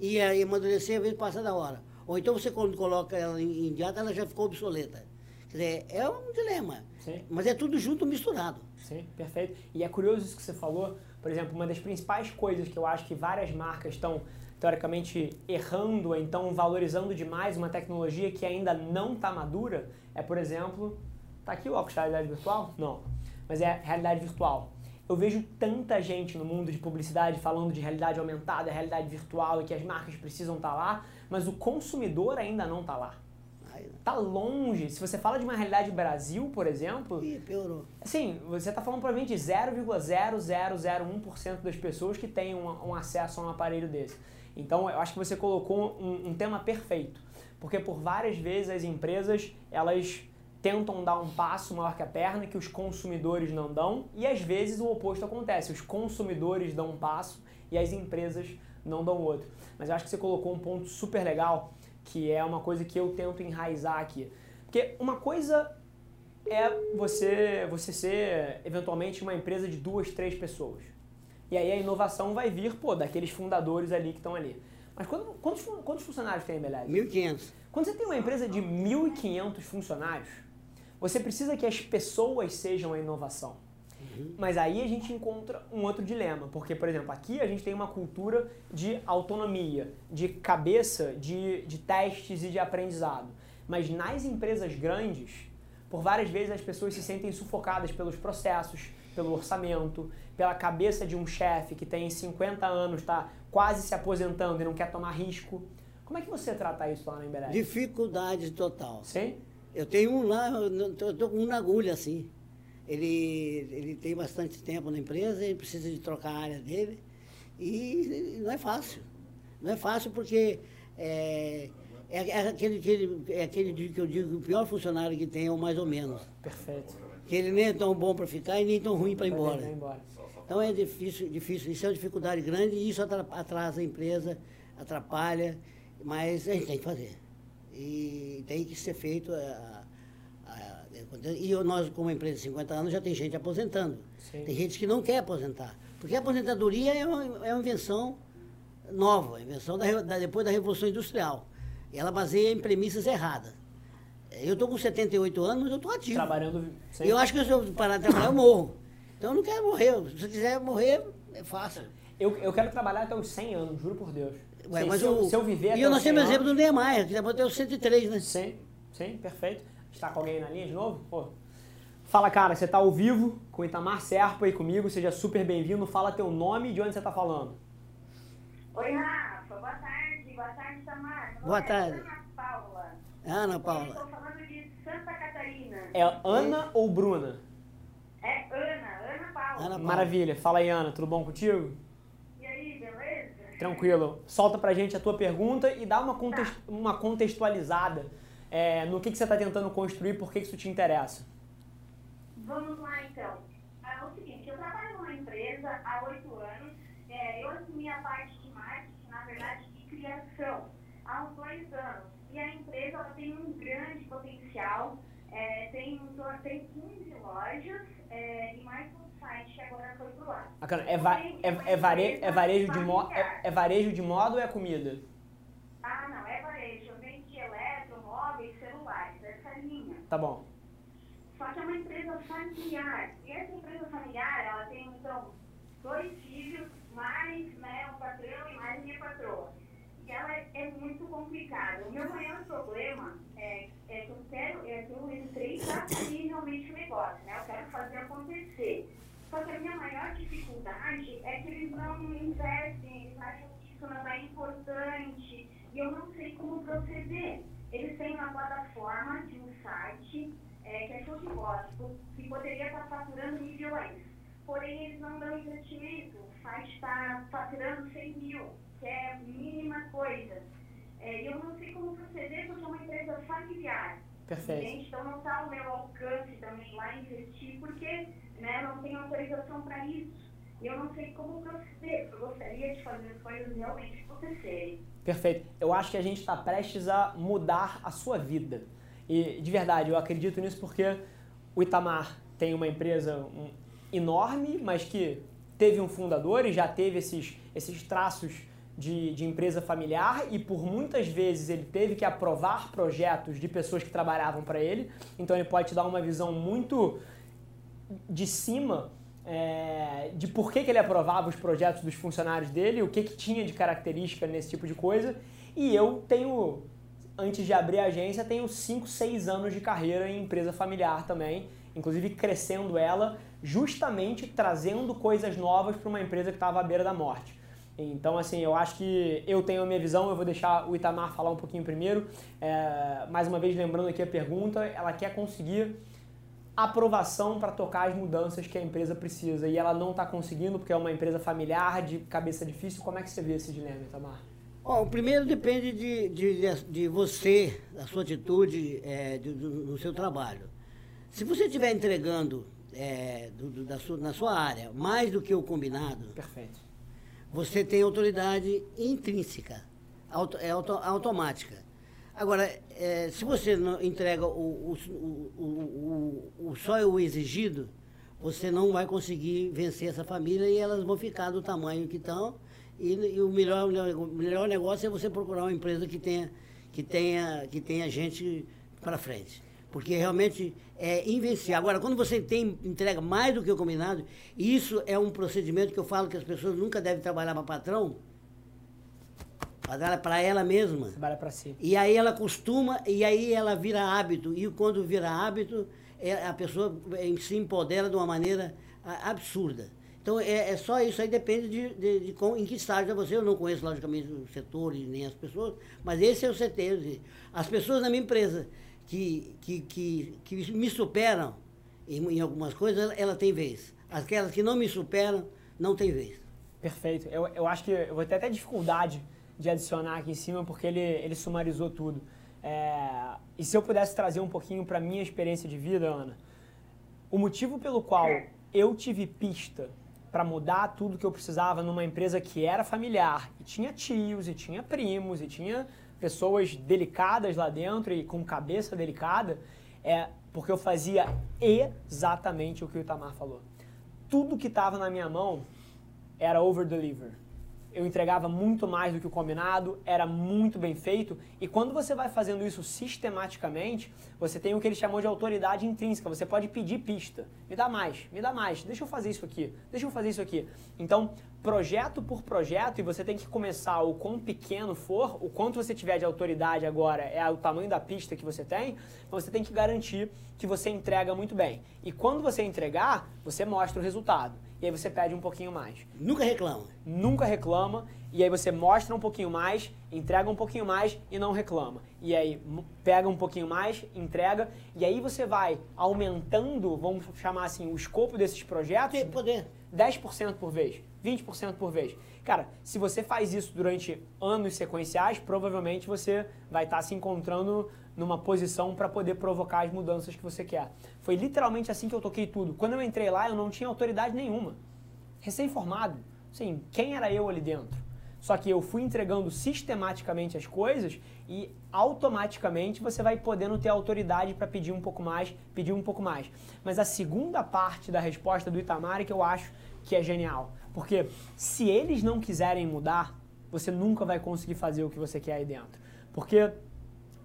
E aí amadurecer, às vezes, passa da hora. Ou então você, quando coloca ela em em dieta, ela já ficou obsoleta. Quer dizer, é um dilema. Sim. Mas é tudo junto, misturado. Sim, perfeito. E é curioso isso que você falou. Por exemplo, uma das principais coisas que eu acho que várias marcas estão, teoricamente, errando, ou então valorizando demais uma tecnologia que ainda não está madura, é, por exemplo, tá aqui o óculos de realidade virtual? Não. Mas é realidade virtual. Eu vejo tanta gente no mundo de publicidade falando de realidade aumentada, realidade virtual e que as marcas precisam estar lá, mas o consumidor ainda não está lá. Aí, Tá longe. Se você fala de uma realidade Brasil, por exemplo, Ih, piorou. Assim, você está falando provavelmente de 0,0001% das pessoas que têm um, um acesso a um aparelho desse. Então, eu acho que você colocou um, um tema perfeito. Porque por várias vezes as empresas, elas tentam dar um passo maior que a perna que os consumidores não dão e às vezes o oposto acontece. Os consumidores dão um passo e as empresas não dão outro. Mas eu acho que você colocou um ponto super legal que é uma coisa que eu tento enraizar aqui. Porque uma coisa é você, você ser eventualmente uma empresa de duas, três pessoas. E aí a inovação vai vir, pô, daqueles fundadores ali que estão ali. Mas quando- quantos, quantos funcionários tem a Embeleze? 1.500. Quando você tem uma empresa de 1.500 funcionários, você precisa que as pessoas sejam a inovação. Mas aí a gente encontra um outro dilema, porque, por exemplo, aqui a gente tem uma cultura de autonomia, de cabeça, de, de testes e de aprendizado. Mas nas empresas grandes, por várias vezes as pessoas se sentem sufocadas pelos processos, pelo orçamento, pela cabeça de um chefe que tem 50 anos, está quase se aposentando e não quer tomar risco. Como é que você trata isso lá na Embeleze? Dificuldade total. Sim? Eu tenho um lá, eu tô com um na agulha, assim. Ele, ele tem bastante tempo na empresa, ele precisa de trocar a área dele. E não é fácil. Não é fácil porque é, é, é aquele, aquele, é aquele que eu digo que o pior funcionário que tem é o mais ou menos. Perfeito. Que ele nem é tão bom para ficar e nem tão ruim para ir embora. Então é difícil, difícil, isso é uma dificuldade grande e isso atra- atrasa a empresa, atrapalha, mas a gente tem que fazer. E tem que ser feito. a- e nós, como empresa de 50 anos, já tem gente aposentando. Sim. Tem gente que não quer aposentar. Porque a aposentadoria é uma, é uma invenção nova, invenção da, da- depois da Revolução Industrial. E ela baseia em premissas erradas. Eu estou com 78 anos, mas eu estou ativo. Trabalhando E eu acho que se eu parar de trabalhar, eu morro. Então eu não quero morrer. Se eu quiser morrer, é fácil. Eu, eu quero trabalhar até os 100 anos, juro por Deus. Ué, mas se eu, o- se eu viver até E eu os nós 100 temos exemplo do Neymar, que já até os 103, né? Sim, sim, perfeito. Está com alguém na linha de novo? Pô. Fala, cara, você tá ao vivo com o Itamar Serpa aí comigo, seja super bem-vindo. Fala teu nome e de onde você tá falando. Oi, Rafa. Boa tarde. Boa tarde, Tamar. Meu Boa nome tarde. Ana Paula. Ana Eu Paula. estou falando de Santa Catarina. É Ana ou Bruna? É Ana. Ana Paula. Ana Paula. Maravilha. Fala aí, Ana, tudo bom contigo? E aí, beleza? Tranquilo. Solta pra gente a tua pergunta e dá uma, context- uma contextualizada é, no que, que você tá tentando construir, por que, que isso te interessa. Vamos lá, então. É o seguinte, eu trabalho numa empresa há oito anos. É, eu assumi a parte de marketing, na verdade, de criação, há uns dois anos. E a empresa ela tem um grande potencial. É, tem, tem 15 lojas é, e mais um site que agora foi pro ar. Bacana. É, va- é, é, vare- é varejo de mo- é, é varejo de moda ou é comida? Ah, não, é varejo. Eu vendo de eletromóveis, celulares, essa linha. Tá bom. Só que é uma empresa familiar. E essa empresa familiar, ela tem, então, dois filhos, mais né, um patrão e mais minha patroa. E ela é, é muito complicada. O meu maior problema é, é que eu quero, é que eu entrei para abrir realmente o negócio, né? Eu quero fazer acontecer. Só que a minha maior dificuldade é que eles não investem, eles acham que isso não é importante. E eu não sei como proceder. Eles têm uma plataforma de um site é, que é show de bola, tipo, que poderia estar faturando milhões. Porém, eles não dão investimento. O site está faturando 100 mil, que é a mínima coisa. É, E eu não sei como proceder porque é uma empresa familiar. Perfeito. Gente, então não está ao meu alcance também lá investir, porque né, eu não tenho autorização para isso. E eu não sei como proceder. Eu gostaria de fazer as coisas realmente acontecerem. Perfeito. Eu acho que a gente está prestes a mudar a sua vida. E de verdade, eu acredito nisso porque o Itamar tem uma empresa enorme, mas que teve um fundador e já teve esses, esses traços de, de empresa familiar e por muitas vezes ele teve que aprovar projetos de pessoas que trabalhavam para ele. Então ele pode te dar uma visão muito de cima é, de por que, que ele aprovava os projetos dos funcionários dele, o que, que tinha de característica nesse tipo de coisa. E eu tenho, antes de abrir a agência, tenho 5, 6 anos de carreira em empresa familiar também, inclusive crescendo ela, justamente trazendo coisas novas para uma empresa que estava à beira da morte. Então, assim, eu acho que eu tenho a minha visão, eu vou deixar o Itamar falar um pouquinho primeiro. É, mais uma vez, lembrando aqui a pergunta, ela quer conseguir aprovação para tocar as mudanças que a empresa precisa e ela não está conseguindo porque é uma empresa familiar, de cabeça difícil. Como é que você vê esse dilema, Itamar? Bom, primeiro depende de, de, de você, da sua atitude, é, do, do- no seu trabalho. Se você estiver entregando é, do- do- da sua, na sua área mais do que o combinado, Perfeito. você tem autoridade intrínseca, auto- é auto- automática. Agora, é, se você não entrega o, o, o, o, só o exigido, você não vai conseguir vencer essa família e elas vão ficar do tamanho que estão. E, e o, melhor, o melhor negócio é você procurar uma empresa que tenha, que tenha, que tenha gente para frente. Porque realmente é invencível. Agora, quando você tem, entrega mais do que o combinado, isso é um procedimento que eu falo que as pessoas nunca devem trabalhar para patrão, para ela mesma. Trabalha para si. E aí ela costuma, e aí ela vira hábito. E quando vira hábito, é- a pessoa eh, se empodera de uma maneira absurda. Então é, é só isso aí, depende de, de, de em que estágio é você. Eu não conheço, logicamente, o setor e nem as pessoas, mas esse é o setor. As pessoas na minha empresa que, que, que, que me superam em, em algumas coisas, ela, ela tem vez. Aquelas que não me superam, não tem vez. Perfeito. Eu, eu acho que eu vou ter até dificuldade de adicionar aqui em cima porque ele, ele sumarizou tudo. É, e se eu pudesse trazer um pouquinho para minha experiência de vida, Ana, o motivo pelo qual eu tive pista para mudar tudo que eu precisava numa empresa que era familiar e tinha tios e tinha primos e tinha pessoas delicadas lá dentro e com cabeça delicada é porque eu fazia exatamente o que o Itamar falou. Tudo que estava na minha mão era over-deliver. Eu entregava muito mais do que o combinado, era muito bem feito. E quando você vai fazendo isso sistematicamente, você tem o que ele chamou de autoridade intrínseca. Você pode pedir pista. Me dá mais, me dá mais, deixa eu fazer isso aqui, deixa eu fazer isso aqui. Então, projeto por projeto, e você tem que começar o quão pequeno for, o quanto você tiver de autoridade agora é o tamanho da pista que você tem, então você tem que garantir que você entrega muito bem. E quando você entregar, você mostra o resultado. E aí você pede um pouquinho mais. Nunca reclama. Nunca reclama, e aí você mostra um pouquinho mais, entrega um pouquinho mais e não reclama. E aí pega um pouquinho mais, entrega, e aí você vai aumentando, vamos chamar assim, o escopo desses projetos. Tem poder. 10% por vez, 20% por vez. Cara, se você faz isso durante anos sequenciais, provavelmente você vai estar se encontrando numa posição para poder provocar as mudanças que você quer. Foi literalmente assim que eu toquei tudo. Quando eu entrei lá, eu não tinha autoridade nenhuma. Recém-formado. Sim, quem era eu ali dentro? Só que eu fui entregando sistematicamente as coisas e automaticamente você vai podendo ter autoridade para pedir um pouco mais, pedir um pouco mais. Mas a segunda parte da resposta do Itamar é que eu acho que é genial. Porque se eles não quiserem mudar, você nunca vai conseguir fazer o que você quer aí dentro. Porque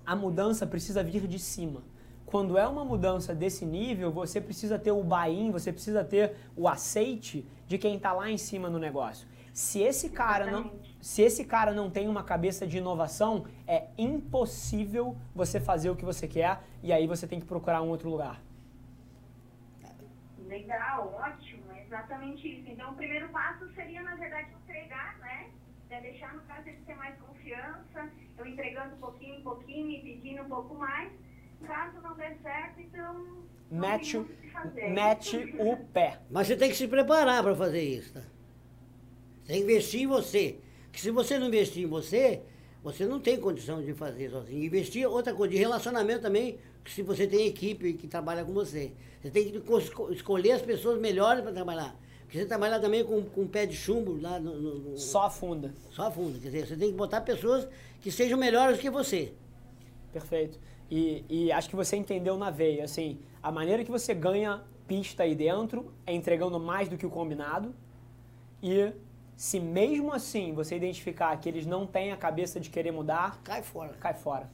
a mudança precisa vir de cima. Quando é uma mudança desse nível, você precisa ter o buy-in, você precisa ter o aceite de quem está lá em cima no negócio. Se esse cara não, se esse cara não tem uma cabeça de inovação, é impossível você fazer o que você quer e aí você tem que procurar um outro lugar. Legal, ótimo, é exatamente isso. Então o primeiro passo seria, na verdade, entregar, né? É deixar no caso ele ter mais confiança, eu entregando um pouquinho em pouquinho e pedindo um pouco mais. Caso não der certo, então. Mete, mete o pé. Mas você tem que se preparar para fazer isso, tá? Tem que investir em você. Que se você não investir em você, você não tem condição de fazer sozinho. Investir outra coisa, de relacionamento também, se você tem equipe que trabalha com você. Você tem que escolher as pessoas melhores para trabalhar. Porque você trabalha também com, com pé de chumbo lá no, no, no, Só afunda. Só afunda. Quer dizer, você tem que botar pessoas que sejam melhores que você. Perfeito. E, e acho que você entendeu na veia, assim, a maneira que você ganha pista aí dentro é entregando mais do que o combinado e se mesmo assim você identificar que eles não têm a cabeça de querer mudar, cai fora. Cai fora.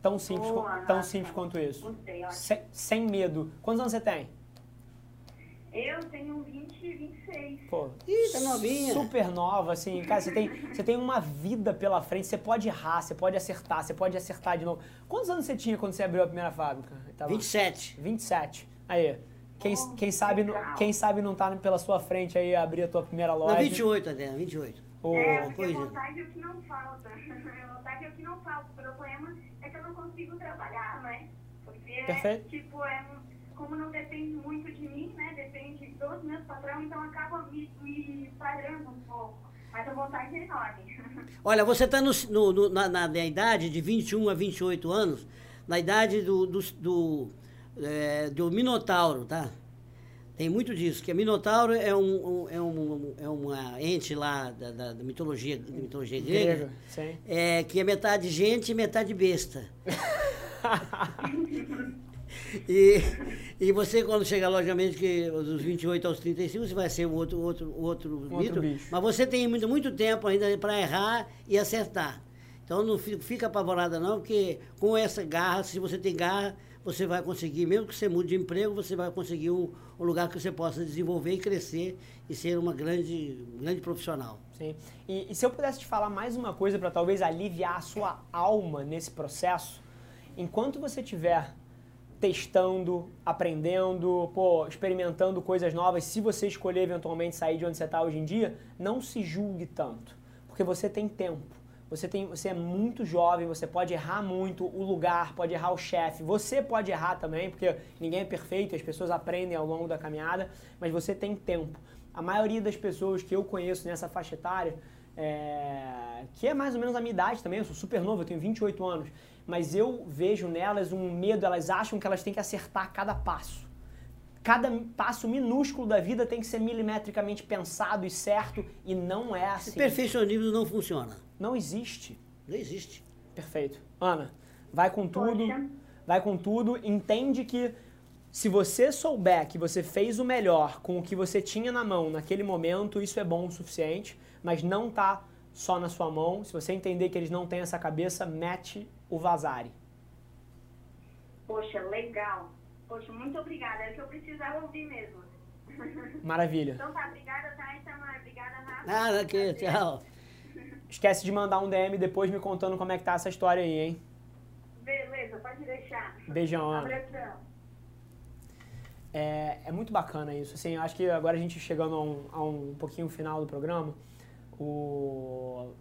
Tão simples, Boa, tão simples quanto isso. sem, sem medo. Quantos anos você tem? Eu tenho 20, 26. Pô, Ih, tá novinha. Super nova, assim. Cara, você tem, você tem uma vida pela frente, você pode errar, você pode acertar, você pode acertar de novo. Quantos anos você tinha quando você abriu a primeira fábrica? Tava... 27. 27. Aí. Quem, quem, sabe, quem sabe não tá pela sua frente aí abrir a tua primeira loja. Não, 28 até, 28. Oh, é, porque coisa. vontade é o que não falta. [LAUGHS] vontade é o que não falta. O problema é que eu não consigo trabalhar, né? Porque, Perfeito. tipo, é, como não depende muito 12 meus patrão, então acaba me, me parando um pouco. Mas a vontade é enorme. Olha, você está na, na, na, idade de 21 a 28 anos, na idade do, do, do, é, do Minotauro, tá? Tem muito disso, que a Minotauro é, um, um é, um, é uma ente lá da, da, da mitologia, da mitologia hum, grega, Sim. é, que é metade gente e metade besta. [LAUGHS] e, e você, quando chega, logicamente, que dos 28 aos 35, você vai ser um outro, outro, outro, outro mito, bicho. mas você tem muito, muito tempo ainda para errar e acertar. Então não fica apavorada não, porque com essa garra, se você tem garra, você vai conseguir, mesmo que você mude de emprego, você vai conseguir um, um lugar que você possa desenvolver e crescer e ser uma grande, grande profissional. Sim. E, e se eu pudesse te falar mais uma coisa para talvez aliviar a sua alma nesse processo, enquanto você estiver testando, aprendendo, pô, experimentando coisas novas, se você escolher eventualmente sair de onde você está hoje em dia, não se julgue tanto, porque você tem tempo. Você, tem, você é muito jovem, você pode errar muito o lugar, pode errar o chefe. Você pode errar também, porque ninguém é perfeito, as pessoas aprendem ao longo da caminhada, mas você tem tempo. A maioria das pessoas que eu conheço nessa faixa etária, é, que é mais ou menos a minha idade também, eu sou super novo, eu tenho 28 anos, mas eu vejo nelas um medo, elas acham que elas têm que acertar cada passo. Cada passo minúsculo da vida tem que ser milimetricamente pensado e certo, e não é assim. Esse perfeccionismo não funciona. Não existe. Não existe. Perfeito. Ana, vai com tudo. Poxa. Vai com tudo. Entende que se você souber que você fez o melhor com o que você tinha na mão naquele momento, isso é bom o suficiente, mas não tá só na sua mão. Se você entender que eles não têm essa cabeça, mete o vazare. Poxa, legal. Poxa, muito obrigada. É o que eu precisava ouvir mesmo. [LAUGHS] Maravilha. Então tá, obrigada, tá? Itamar, obrigada, Rafa. Nada aqui, Prazer. tchau. [LAUGHS] Esquece de mandar um DM depois me contando como é que tá essa história aí, hein? Beleza, pode deixar. Beijão, Ana. Abração. É, é muito bacana isso. Assim, acho que agora a gente chegando a um, a um pouquinho final do programa, o,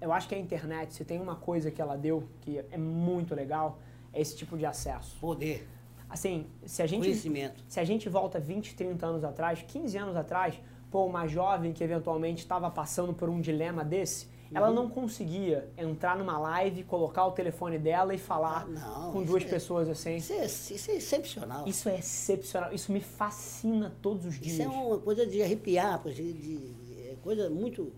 eu acho que a internet, se tem uma coisa que ela deu que é muito legal, é esse tipo de acesso. Poder, Assim, se a gente, conhecimento. se a gente volta 20, 30 anos atrás, 15 anos atrás, pô, uma jovem que eventualmente estava passando por um dilema desse, ela não conseguia entrar numa live, colocar o telefone dela e falar Ah, não, com duas é- pessoas assim. Isso é, isso é excepcional. Isso é excepcional, isso me fascina todos os dias. Isso é uma coisa de arrepiar, de, de- é coisa muito,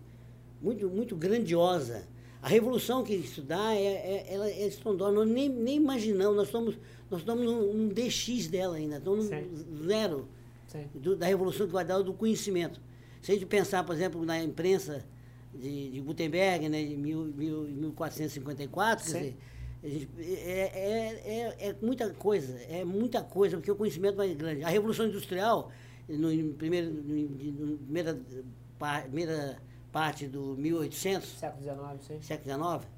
muito, muito grandiosa. A revolução que isso dá é, é, ela é estrondosa. Nós nem, nem imaginamos, nós estamos, nós estamos num, num DX dela ainda, estamos no zero do- da revolução que vai dar do conhecimento. Se a gente pensar, por exemplo, na imprensa de, de Gutenberg, né, de mil, mil, 1454, quer dizer, gente- é, é, é, é muita coisa, é muita coisa, porque o conhecimento vai grande. A Revolução Industrial, no, primeiro, no, no primeira, primeira parte do 1800, Século XIX, sim. século XIX,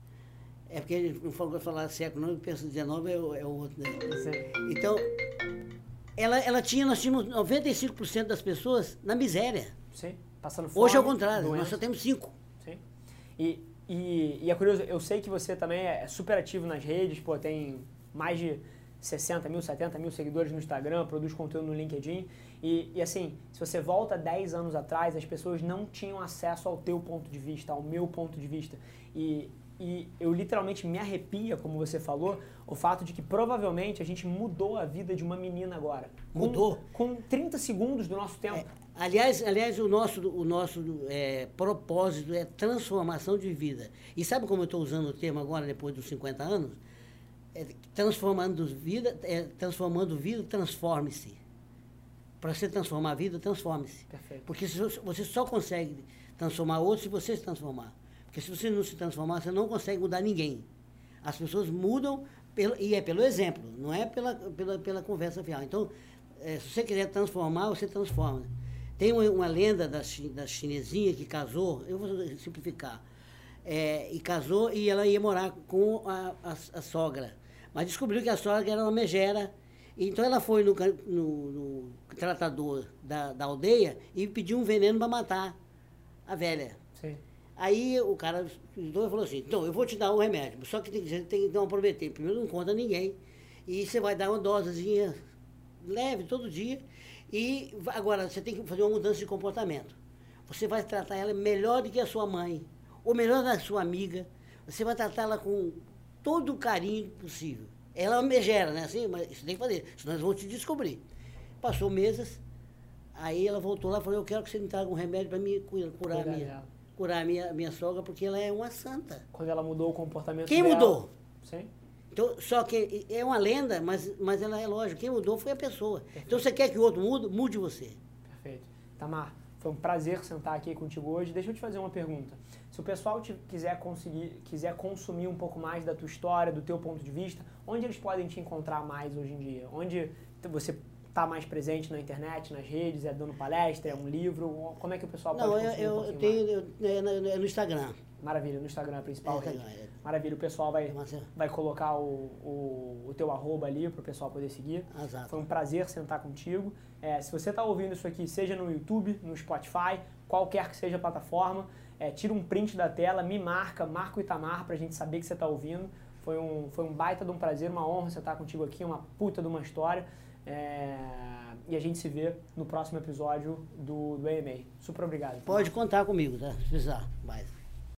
é porque ele não falou falar século, não, eu penso 19 é o, é o outro, né? Então, ela, ela tinha, nós tínhamos 95% das pessoas na miséria. Sim. Passando fome. Hoje é o contrário, doença. nós só temos 5. Sim. E, e, e é curioso, eu sei que você também é super ativo nas redes, pô, tem mais de 60 mil, 70 mil seguidores no Instagram, produz conteúdo no LinkedIn. E, e assim, se você volta 10 anos atrás, as pessoas não tinham acesso ao teu ponto de vista, ao meu ponto de vista. E, e eu literalmente me arrepia, como você falou, o fato de que provavelmente a gente mudou a vida de uma menina agora. Com- Mudou. Com 30 segundos do nosso tempo. Aliás, aliás o nosso, o nosso é, propósito é transformação de vida. E sabe como eu estou usando o termo agora, depois dos 50 anos? É, transformando vida, é, transformando vida, transforme-se. Para você transformar a vida, transforme-se. Porque você- só consegue transformar outros se você se transformar. Porque se você não se transformar, você não consegue mudar ninguém. As pessoas mudam, pelo, e é pelo exemplo, não é pela, pela, pela conversa fiel. Então, eh, se você quiser transformar, você transforma. Tem uma, uma lenda da, da chinesinha que casou, eu vou simplificar, eh, e casou e ela ia morar com a, a, a sogra. Mas descobriu que a sogra era uma megera. Então ela foi no, no- no tratador da, da aldeia e pediu um veneno para matar a velha. Sim. Aí o cara e falou assim, então, eu vou te dar um remédio, só que tem, você tem que não prometer. Primeiro não conta ninguém. E você vai dar uma dosezinha leve todo dia. E agora você tem que fazer uma mudança de comportamento. Você vai tratar ela melhor do que a sua mãe, ou melhor da sua amiga. Você vai tratar ela com todo o carinho possível. Ela é uma megera, né? Assim, mas isso tem que fazer, senão eles vão te descobrir. Passou meses, aí ela voltou lá e falou, eu quero que você me traga um remédio para me cu- curar a minha curar a minha, minha sogra, porque ela é uma santa. Quando ela mudou o comportamento Quem dela. mudou? Sim. Então, só que é uma lenda, mas, mas ela é lógica. Quem mudou foi a pessoa. Então, você quer que o outro mude? Mude você. Perfeito. Tamar, foi um prazer sentar aqui contigo hoje. Deixa eu te fazer uma pergunta. Se o pessoal te, quiser conseguir, quiser consumir um pouco mais da tua história, do teu ponto de vista, onde eles podem te encontrar mais hoje em dia? Onde você está mais presente na internet, nas redes, é dando palestra, é um livro? Como é que o pessoal Não, pode eu, consumir um eu tenho eu, é, no- é no Instagram. Maravilha, no Instagram, a principal É, é. Maravilha, o pessoal vai, vai colocar o, o, o teu arroba ali para o pessoal poder seguir. Exato. Foi um prazer sentar contigo. É, se você está ouvindo isso aqui, seja no YouTube, no Spotify, qualquer que seja a plataforma, é, tira um print da tela, me marca, marca o Itamar para a gente saber que você está ouvindo. Foi um, foi um baita de um prazer, uma honra sentar contigo aqui, uma puta de uma história. É, e a gente se vê no próximo episódio do, do AMA. Super obrigado. Pode contar comigo, tá? Se precisar. Mais.